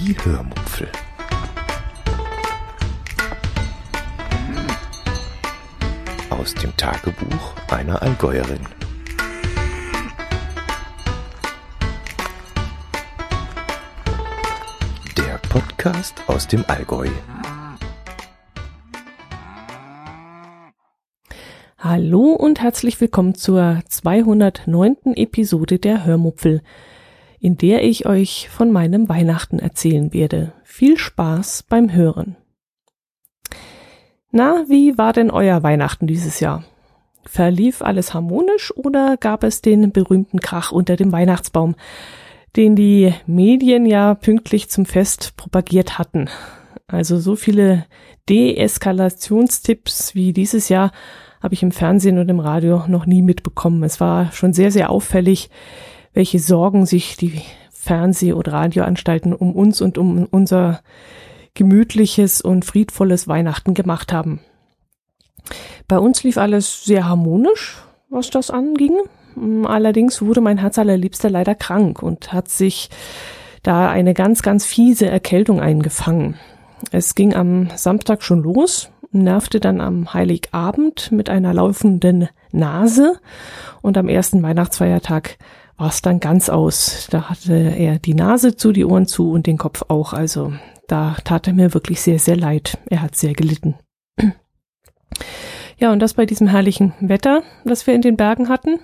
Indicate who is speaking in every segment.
Speaker 1: Die Hörmupfel. Aus dem Tagebuch einer Allgäuerin. Der Podcast aus dem Allgäu.
Speaker 2: Hallo und herzlich willkommen zur 209. Episode der Hörmupfel, in der ich euch von meinem Weihnachten erzählen werde. Viel Spaß beim Hören. Na, wie war denn euer Weihnachten dieses Jahr? Verlief alles harmonisch oder gab es den berühmten Krach unter dem Weihnachtsbaum, den die Medien ja pünktlich zum Fest propagiert hatten? Also so viele Deeskalationstipps wie dieses Jahr habe ich im Fernsehen und im Radio noch nie mitbekommen. Es war schon sehr, sehr auffällig, welche Sorgen sich die Fernseh- und Radioanstalten um uns und um unser gemütliches und friedvolles Weihnachten gemacht haben. Bei uns lief alles sehr harmonisch, was das anging. Allerdings wurde mein Herz allerliebster leider krank und hat sich da eine ganz, ganz fiese Erkältung eingefangen. Es ging am Samstag schon los, nervte dann am Heiligabend mit einer laufenden Nase und am ersten Weihnachtsfeiertag war es dann ganz aus. Da hatte er die Nase zu, die Ohren zu und den Kopf auch. Also da tat er mir wirklich sehr, sehr leid. Er hat sehr gelitten. Ja, und das bei diesem herrlichen Wetter, das wir in den Bergen hatten.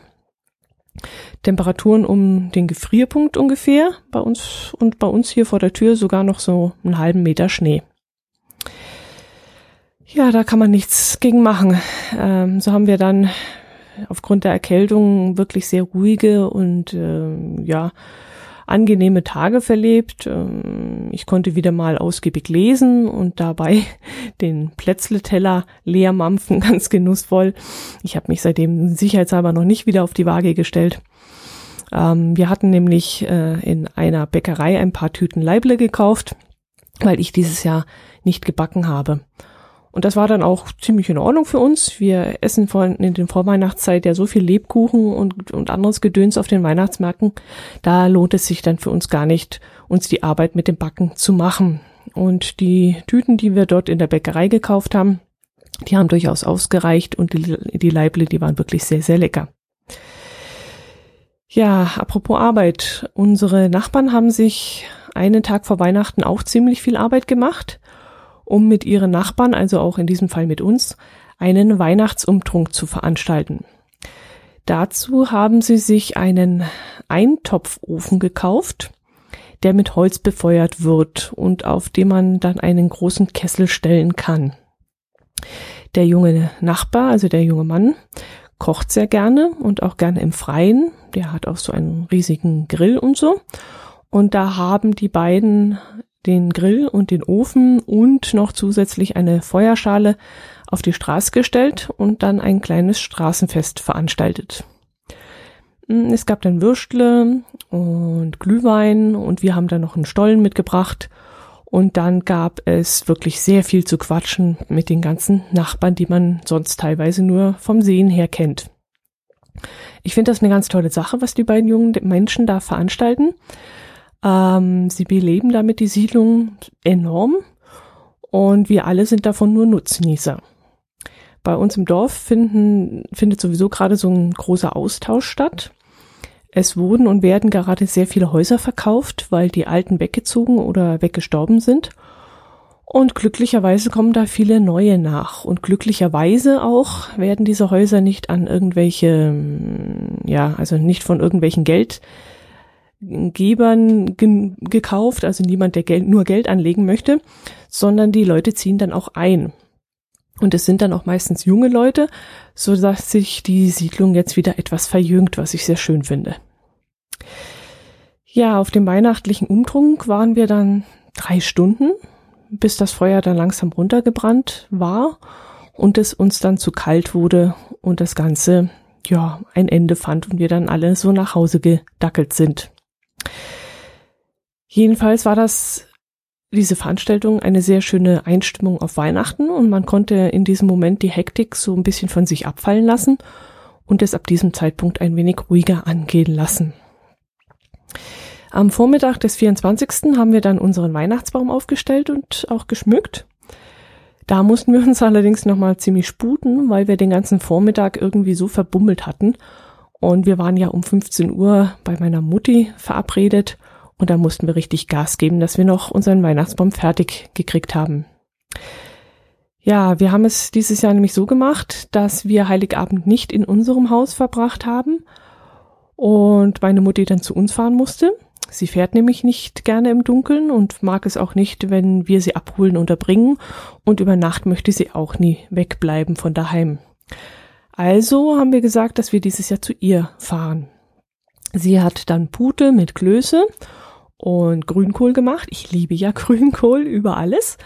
Speaker 2: Temperaturen um den Gefrierpunkt ungefähr bei uns und bei uns hier vor der Tür sogar noch so einen halben Meter Schnee. Ja, da kann man nichts gegen machen. Ähm, so haben wir dann aufgrund der Erkältung wirklich sehr ruhige und äh, ja angenehme Tage verlebt. Ähm, ich konnte wieder mal ausgiebig lesen und dabei den Plätzleteller leer mampfen, ganz genussvoll. Ich habe mich seitdem sicherheitshalber noch nicht wieder auf die Waage gestellt. Ähm, wir hatten nämlich äh, in einer Bäckerei ein paar Tüten Leible gekauft, weil ich dieses Jahr nicht gebacken habe. Und das war dann auch ziemlich in Ordnung für uns. Wir essen vor, in den Vorweihnachtszeit ja so viel Lebkuchen und, und anderes Gedöns auf den Weihnachtsmärkten. Da lohnt es sich dann für uns gar nicht, uns die Arbeit mit dem Backen zu machen. Und die Tüten, die wir dort in der Bäckerei gekauft haben, die haben durchaus ausgereicht und die, die Leible, die waren wirklich sehr, sehr lecker. Ja, apropos Arbeit. Unsere Nachbarn haben sich einen Tag vor Weihnachten auch ziemlich viel Arbeit gemacht um mit ihren Nachbarn, also auch in diesem Fall mit uns, einen Weihnachtsumtrunk zu veranstalten. Dazu haben sie sich einen Eintopfofen gekauft, der mit Holz befeuert wird und auf dem man dann einen großen Kessel stellen kann. Der junge Nachbar, also der junge Mann, kocht sehr gerne und auch gerne im Freien. Der hat auch so einen riesigen Grill und so. Und da haben die beiden den Grill und den Ofen und noch zusätzlich eine Feuerschale auf die Straße gestellt und dann ein kleines Straßenfest veranstaltet. Hm, es gab dann Würstle und Glühwein und wir haben dann noch einen Stollen mitgebracht und dann gab es wirklich sehr viel zu quatschen mit den ganzen Nachbarn, die man sonst teilweise nur vom Sehen her kennt. Ich finde das eine ganz tolle Sache, was die beiden jungen Menschen da veranstalten. Ähm, sie beleben damit die Siedlung enorm und wir alle sind davon nur Nutznießer. Bei uns im Dorf finden, findet sowieso gerade so ein großer Austausch statt. Es wurden und werden gerade sehr viele Häuser verkauft, weil die alten weggezogen oder weggestorben sind. Und glücklicherweise kommen da viele neue nach. Und glücklicherweise auch werden diese Häuser nicht an irgendwelche, ja, also nicht von irgendwelchen Geld Gebern ge gekauft, also niemand, der Geld, nur Geld anlegen möchte, sondern die Leute ziehen dann auch ein. Und es sind dann auch meistens junge Leute, so dass sich die Siedlung jetzt wieder etwas verjüngt, was ich sehr schön finde. Ja, auf dem weihnachtlichen Umtrunk waren wir dann drei Stunden, bis das Feuer dann langsam runtergebrannt war und es uns dann zu kalt wurde und das Ganze ja ein Ende fand und wir dann alle so nach Hause gedackelt sind. Jedenfalls war das diese Veranstaltung eine sehr schöne Einstimmung auf Weihnachten und man konnte in diesem Moment die Hektik so ein bisschen von sich abfallen lassen und es ab diesem Zeitpunkt ein wenig ruhiger angehen lassen. Am Vormittag des 24. haben wir dann unseren Weihnachtsbaum aufgestellt und auch geschmückt. Da mussten wir uns allerdings nochmal ziemlich sputen, weil wir den ganzen Vormittag irgendwie so verbummelt hatten. Und wir waren ja um 15 Uhr bei meiner Mutti verabredet und da mussten wir richtig Gas geben, dass wir noch unseren Weihnachtsbaum fertig gekriegt haben. Ja, wir haben es dieses Jahr nämlich so gemacht, dass wir Heiligabend nicht in unserem Haus verbracht haben und meine Mutti dann zu uns fahren musste. Sie fährt nämlich nicht gerne im Dunkeln und mag es auch nicht, wenn wir sie abholen oder bringen und über Nacht möchte sie auch nie wegbleiben von daheim. Also haben wir gesagt, dass wir dieses Jahr zu ihr fahren. Sie hat dann Pute mit Klöße und Grünkohl gemacht. Ich liebe ja Grünkohl über alles.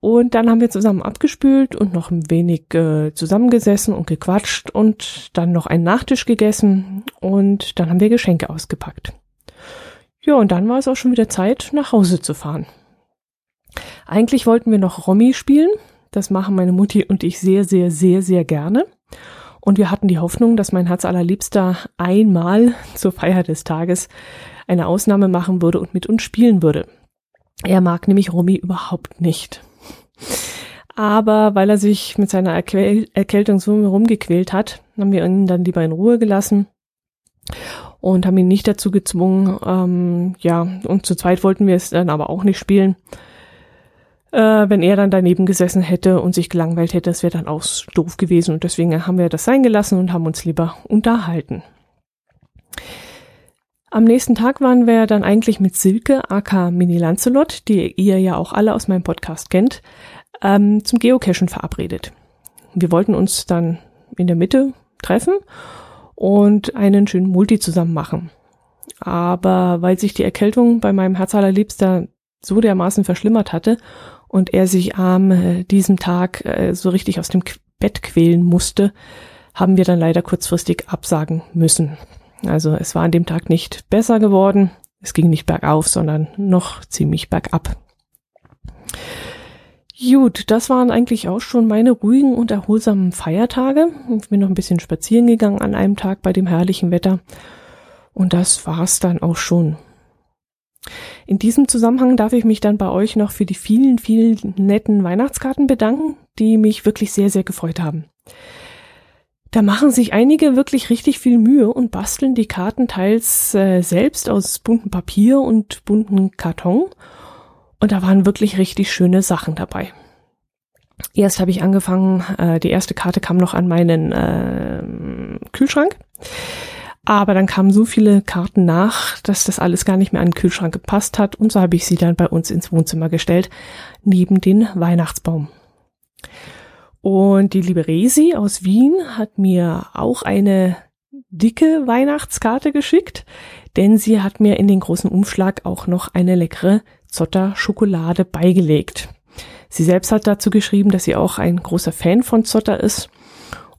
Speaker 2: Und dann haben wir zusammen abgespült und noch ein wenig äh, zusammengesessen und gequatscht und dann noch einen Nachtisch gegessen und dann haben wir Geschenke ausgepackt. Ja, und dann war es auch schon wieder Zeit, nach Hause zu fahren. Eigentlich wollten wir noch Romy spielen. Das machen meine Mutti und ich sehr, sehr, sehr, sehr gerne. Und wir hatten die Hoffnung, dass mein Herz allerliebster einmal zur Feier des Tages eine Ausnahme machen würde und mit uns spielen würde. Er mag nämlich Romy überhaupt nicht. Aber weil er sich mit seiner Erkältung so rumgequält hat, haben wir ihn dann lieber in Ruhe gelassen und haben ihn nicht dazu gezwungen. Ähm, ja, und zu zweit wollten wir es dann aber auch nicht spielen. Äh, wenn er dann daneben gesessen hätte und sich gelangweilt hätte, das wäre dann auch doof gewesen. Und deswegen haben wir das sein gelassen und haben uns lieber unterhalten. Am nächsten Tag waren wir dann eigentlich mit Silke, aka Mini Lancelot, die ihr ja auch alle aus meinem Podcast kennt, ähm, zum Geocachen verabredet. Wir wollten uns dann in der Mitte treffen und einen schönen Multi zusammen machen. Aber weil sich die Erkältung bei meinem Herz allerliebster so dermaßen verschlimmert hatte und er sich am äh, diesem Tag äh, so richtig aus dem Bett quälen musste, haben wir dann leider kurzfristig absagen müssen. Also es war an dem Tag nicht besser geworden. Es ging nicht bergauf, sondern noch ziemlich bergab. Gut, das waren eigentlich auch schon meine ruhigen und erholsamen Feiertage. Ich bin noch ein bisschen spazieren gegangen an einem Tag bei dem herrlichen Wetter. Und das war's dann auch schon. In diesem Zusammenhang darf ich mich dann bei euch noch für die vielen, vielen netten Weihnachtskarten bedanken, die mich wirklich sehr, sehr gefreut haben. Da machen sich einige wirklich richtig viel Mühe und basteln die Karten teils äh, selbst aus buntem Papier und bunten Karton. Und da waren wirklich richtig schöne Sachen dabei. Erst habe ich angefangen, äh, die erste Karte kam noch an meinen äh, Kühlschrank. Aber dann kamen so viele Karten nach, dass das alles gar nicht mehr an den Kühlschrank gepasst hat. Und so habe ich sie dann bei uns ins Wohnzimmer gestellt, neben den Weihnachtsbaum. Und die liebe Resi aus Wien hat mir auch eine dicke Weihnachtskarte geschickt, denn sie hat mir in den großen Umschlag auch noch eine leckere Zotter Schokolade beigelegt. Sie selbst hat dazu geschrieben, dass sie auch ein großer Fan von Zotter ist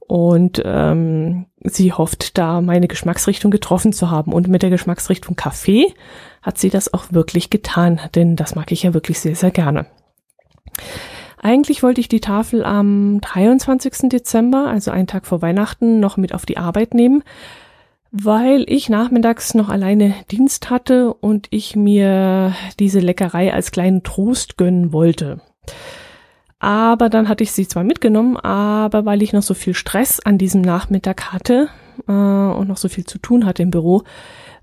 Speaker 2: und ähm, sie hofft, da meine Geschmacksrichtung getroffen zu haben. Und mit der Geschmacksrichtung Kaffee hat sie das auch wirklich getan, denn das mag ich ja wirklich sehr, sehr gerne. Eigentlich wollte ich die Tafel am 23. Dezember, also einen Tag vor Weihnachten, noch mit auf die Arbeit nehmen, weil ich nachmittags noch alleine Dienst hatte und ich mir diese Leckerei als kleinen Trost gönnen wollte. Aber dann hatte ich sie zwar mitgenommen, aber weil ich noch so viel Stress an diesem Nachmittag hatte äh, und noch so viel zu tun hatte im Büro,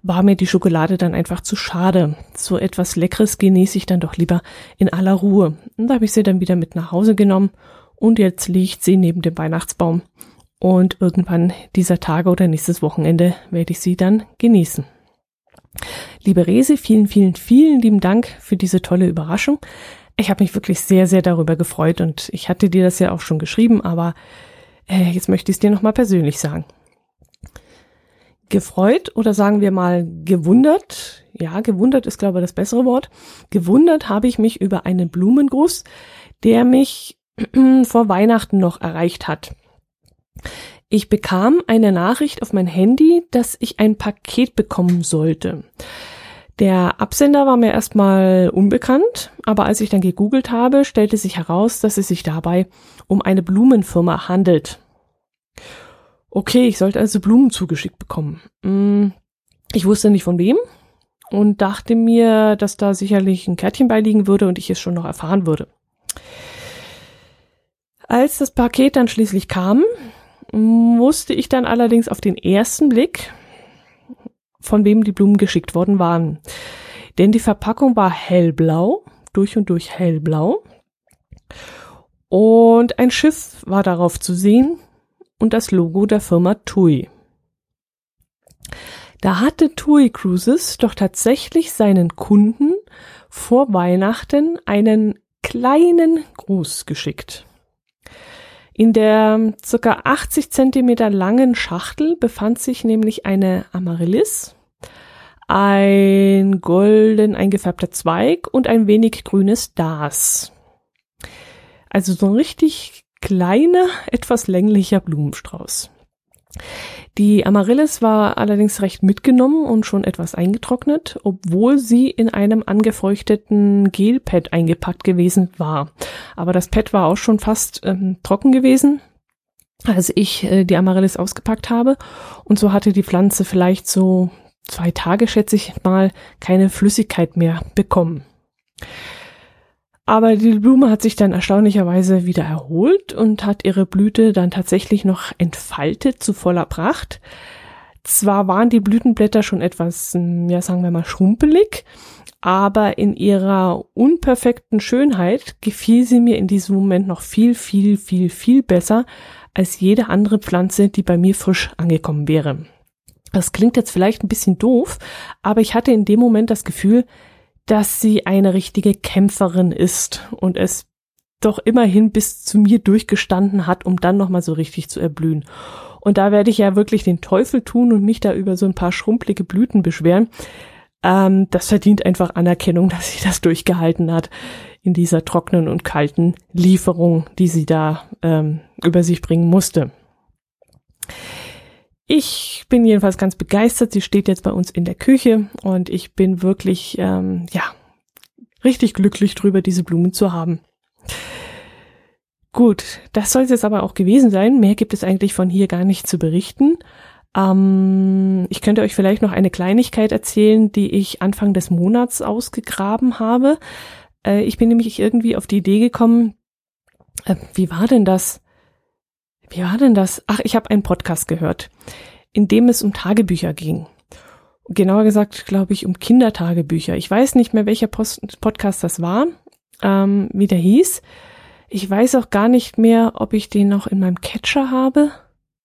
Speaker 2: war mir die Schokolade dann einfach zu schade. So etwas Leckeres genieße ich dann doch lieber in aller Ruhe. Und da habe ich sie dann wieder mit nach Hause genommen und jetzt liegt sie neben dem Weihnachtsbaum. Und irgendwann dieser Tage oder nächstes Wochenende werde ich sie dann genießen. Liebe Rese, vielen, vielen, vielen lieben Dank für diese tolle Überraschung. Ich habe mich wirklich sehr, sehr darüber gefreut und ich hatte dir das ja auch schon geschrieben, aber äh, jetzt möchte ich es dir nochmal persönlich sagen gefreut oder sagen wir mal gewundert, ja, gewundert ist glaube ich das bessere Wort, gewundert habe ich mich über einen Blumengruß, der mich vor Weihnachten noch erreicht hat. Ich bekam eine Nachricht auf mein Handy, dass ich ein Paket bekommen sollte. Der Absender war mir erstmal unbekannt, aber als ich dann gegoogelt habe, stellte sich heraus, dass es sich dabei um eine Blumenfirma handelt. Okay, ich sollte also Blumen zugeschickt bekommen. Mm, ich wusste nicht von wem und dachte mir, dass da sicherlich ein Kärtchen beiliegen würde und ich es schon noch erfahren würde. Als das Paket dann schließlich kam, musste ich dann allerdings auf den ersten Blick, von wem die Blumen geschickt worden waren. Denn die Verpackung war hellblau, durch und durch hellblau. Und ein Schiff war darauf zu sehen und das Logo der Firma TUI. Da hatte TUI Cruises doch tatsächlich seinen Kunden vor Weihnachten einen kleinen Gruß geschickt. In der circa 80 Zentimeter langen Schachtel befand sich nämlich eine Amaryllis, ein golden eingefärbter Zweig und ein wenig grünes Das. Also so ein richtig kleiner, etwas länglicher Blumenstrauß. Die Amaryllis war allerdings recht mitgenommen und schon etwas eingetrocknet, obwohl sie in einem angefeuchteten Gelpad eingepackt gewesen war. Aber das Pad war auch schon fast ähm, trocken gewesen, als ich äh, die Amaryllis ausgepackt habe. Und so hatte die Pflanze vielleicht so zwei Tage, schätze ich mal, keine Flüssigkeit mehr bekommen. Aber die Blume hat sich dann erstaunlicherweise wieder erholt und hat ihre Blüte dann tatsächlich noch entfaltet zu voller Pracht. Zwar waren die Blütenblätter schon etwas, hm, ja sagen wir mal, schrumpelig, aber in ihrer unperfekten Schönheit gefiel sie mir in diesem Moment noch viel, viel, viel, viel besser als jede andere Pflanze, die bei mir frisch angekommen wäre. Das klingt jetzt vielleicht ein bisschen doof, aber ich hatte in dem Moment das Gefühl, dass sie eine richtige Kämpferin ist und es doch immerhin bis zu mir durchgestanden hat, um dann nochmal so richtig zu erblühen. Und da werde ich ja wirklich den Teufel tun und mich da über so ein paar schrumpelige Blüten beschweren. Ähm, das verdient einfach Anerkennung, dass sie das durchgehalten hat in dieser trockenen und kalten Lieferung, die sie da ähm, über sich bringen musste. Ich bin jedenfalls ganz begeistert. Sie steht jetzt bei uns in der Küche und ich bin wirklich, ähm, ja, richtig glücklich drüber, diese Blumen zu haben. Gut, das soll es jetzt aber auch gewesen sein. Mehr gibt es eigentlich von hier gar nicht zu berichten. Ähm, ich könnte euch vielleicht noch eine Kleinigkeit erzählen, die ich Anfang des Monats ausgegraben habe. Äh, ich bin nämlich irgendwie auf die Idee gekommen, äh, wie war denn das? Wie war denn das? Ach, ich habe einen Podcast gehört, in dem es um Tagebücher ging. Genauer gesagt, glaube ich, um Kindertagebücher. Ich weiß nicht mehr, welcher Post Podcast das war, ähm, wie der hieß. Ich weiß auch gar nicht mehr, ob ich den noch in meinem Catcher habe.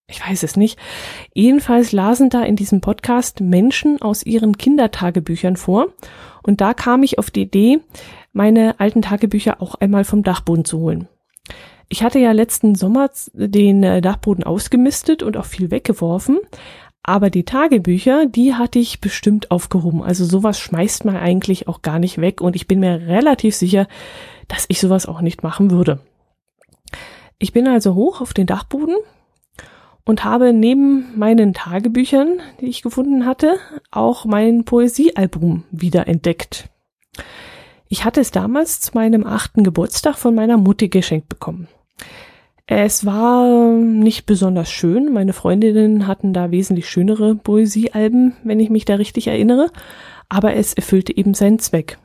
Speaker 2: Ich weiß es nicht. Jedenfalls lasen da in diesem Podcast Menschen aus ihren Kindertagebüchern vor. Und da kam ich auf die Idee, meine alten Tagebücher auch einmal vom Dachboden zu holen. Ich hatte ja letzten Sommer den äh, Dachboden ausgemistet und auch viel weggeworfen. Aber die Tagebücher, die hatte ich bestimmt aufgehoben. Also sowas schmeißt man eigentlich auch gar nicht weg. Und ich bin mir relativ sicher, dass ich sowas auch nicht machen würde. Ich bin also hoch auf den Dachboden und habe neben meinen Tagebüchern, die ich gefunden hatte, auch mein Poesiealbum wieder entdeckt. Ich hatte es damals zu meinem achten Geburtstag von meiner Mutti geschenkt bekommen. Es war nicht besonders schön. Meine Freundinnen hatten da wesentlich schönere Poesiealben, wenn ich mich da richtig erinnere. Aber es erfüllte eben seinen Zweck.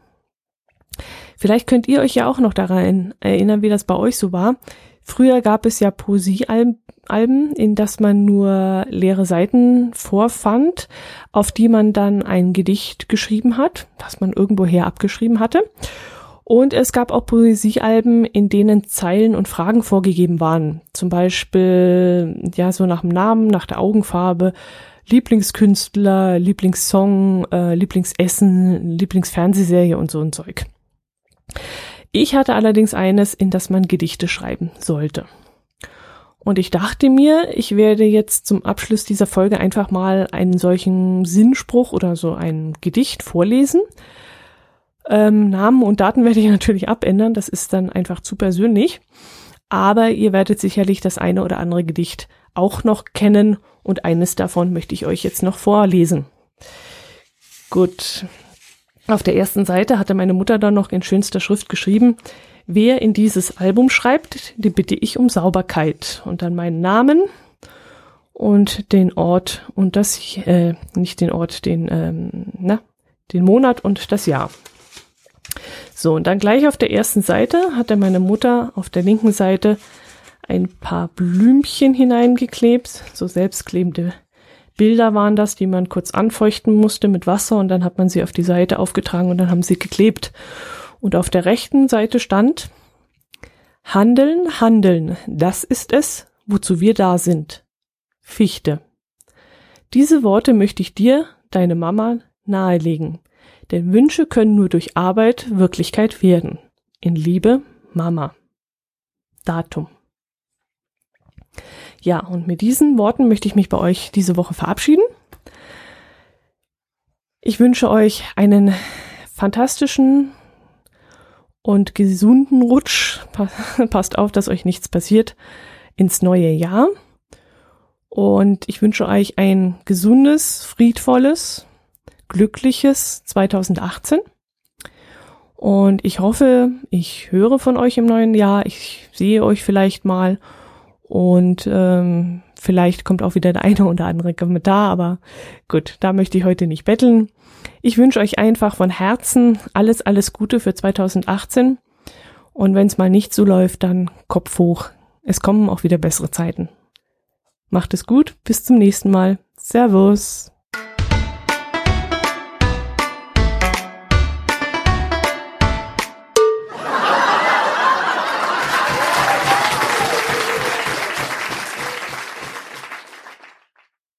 Speaker 2: Vielleicht könnt ihr euch ja auch noch daran erinnern, wie das bei euch so war. Früher gab es ja Poesiealben, in das man nur leere Seiten vorfand, auf die man dann ein Gedicht geschrieben hat, das man irgendwoher abgeschrieben hatte. Und es gab auch Poesiealben, in denen Zeilen und Fragen vorgegeben waren. Zum Beispiel, ja, so nach dem Namen, nach der Augenfarbe, Lieblingskünstler, Lieblingssong, äh, Lieblingsessen, Lieblingsfernsehserie und so ein Zeug. Ich hatte allerdings eines, in das man Gedichte schreiben sollte. Und ich dachte mir, ich werde jetzt zum Abschluss dieser Folge einfach mal einen solchen Sinnspruch oder so ein Gedicht vorlesen ähm, Namen und Daten werde ich natürlich abändern, das ist dann einfach zu persönlich. Aber ihr werdet sicherlich das eine oder andere Gedicht auch noch kennen und eines davon möchte ich euch jetzt noch vorlesen. Gut. Auf der ersten Seite hatte meine Mutter dann noch in schönster Schrift geschrieben, wer in dieses Album schreibt, die bitte ich um Sauberkeit und dann meinen Namen und den Ort und das, äh, nicht den Ort, den, ähm, na, den Monat und das Jahr. So, und dann gleich auf der ersten Seite hatte meine Mutter auf der linken Seite ein paar Blümchen hineingeklebt, so selbstklebende Bilder waren das, die man kurz anfeuchten musste mit Wasser und dann hat man sie auf die Seite aufgetragen und dann haben sie geklebt. Und auf der rechten Seite stand Handeln, handeln, das ist es, wozu wir da sind. Fichte. Diese Worte möchte ich dir, deine Mama, nahelegen. Denn Wünsche können nur durch Arbeit Wirklichkeit werden. In Liebe, Mama. Datum. Ja, und mit diesen Worten möchte ich mich bei euch diese Woche verabschieden. Ich wünsche euch einen fantastischen und gesunden Rutsch. Passt auf, dass euch nichts passiert ins neue Jahr. Und ich wünsche euch ein gesundes, friedvolles, glückliches 2018. Und ich hoffe, ich höre von euch im neuen Jahr. Ich sehe euch vielleicht mal und ähm, vielleicht kommt auch wieder der eine oder andere Kommentar, aber gut, da möchte ich heute nicht betteln. Ich wünsche euch einfach von Herzen alles, alles Gute für 2018. Und wenn es mal nicht so läuft, dann Kopf hoch. Es kommen auch wieder bessere Zeiten. Macht es gut, bis zum nächsten Mal. Servus.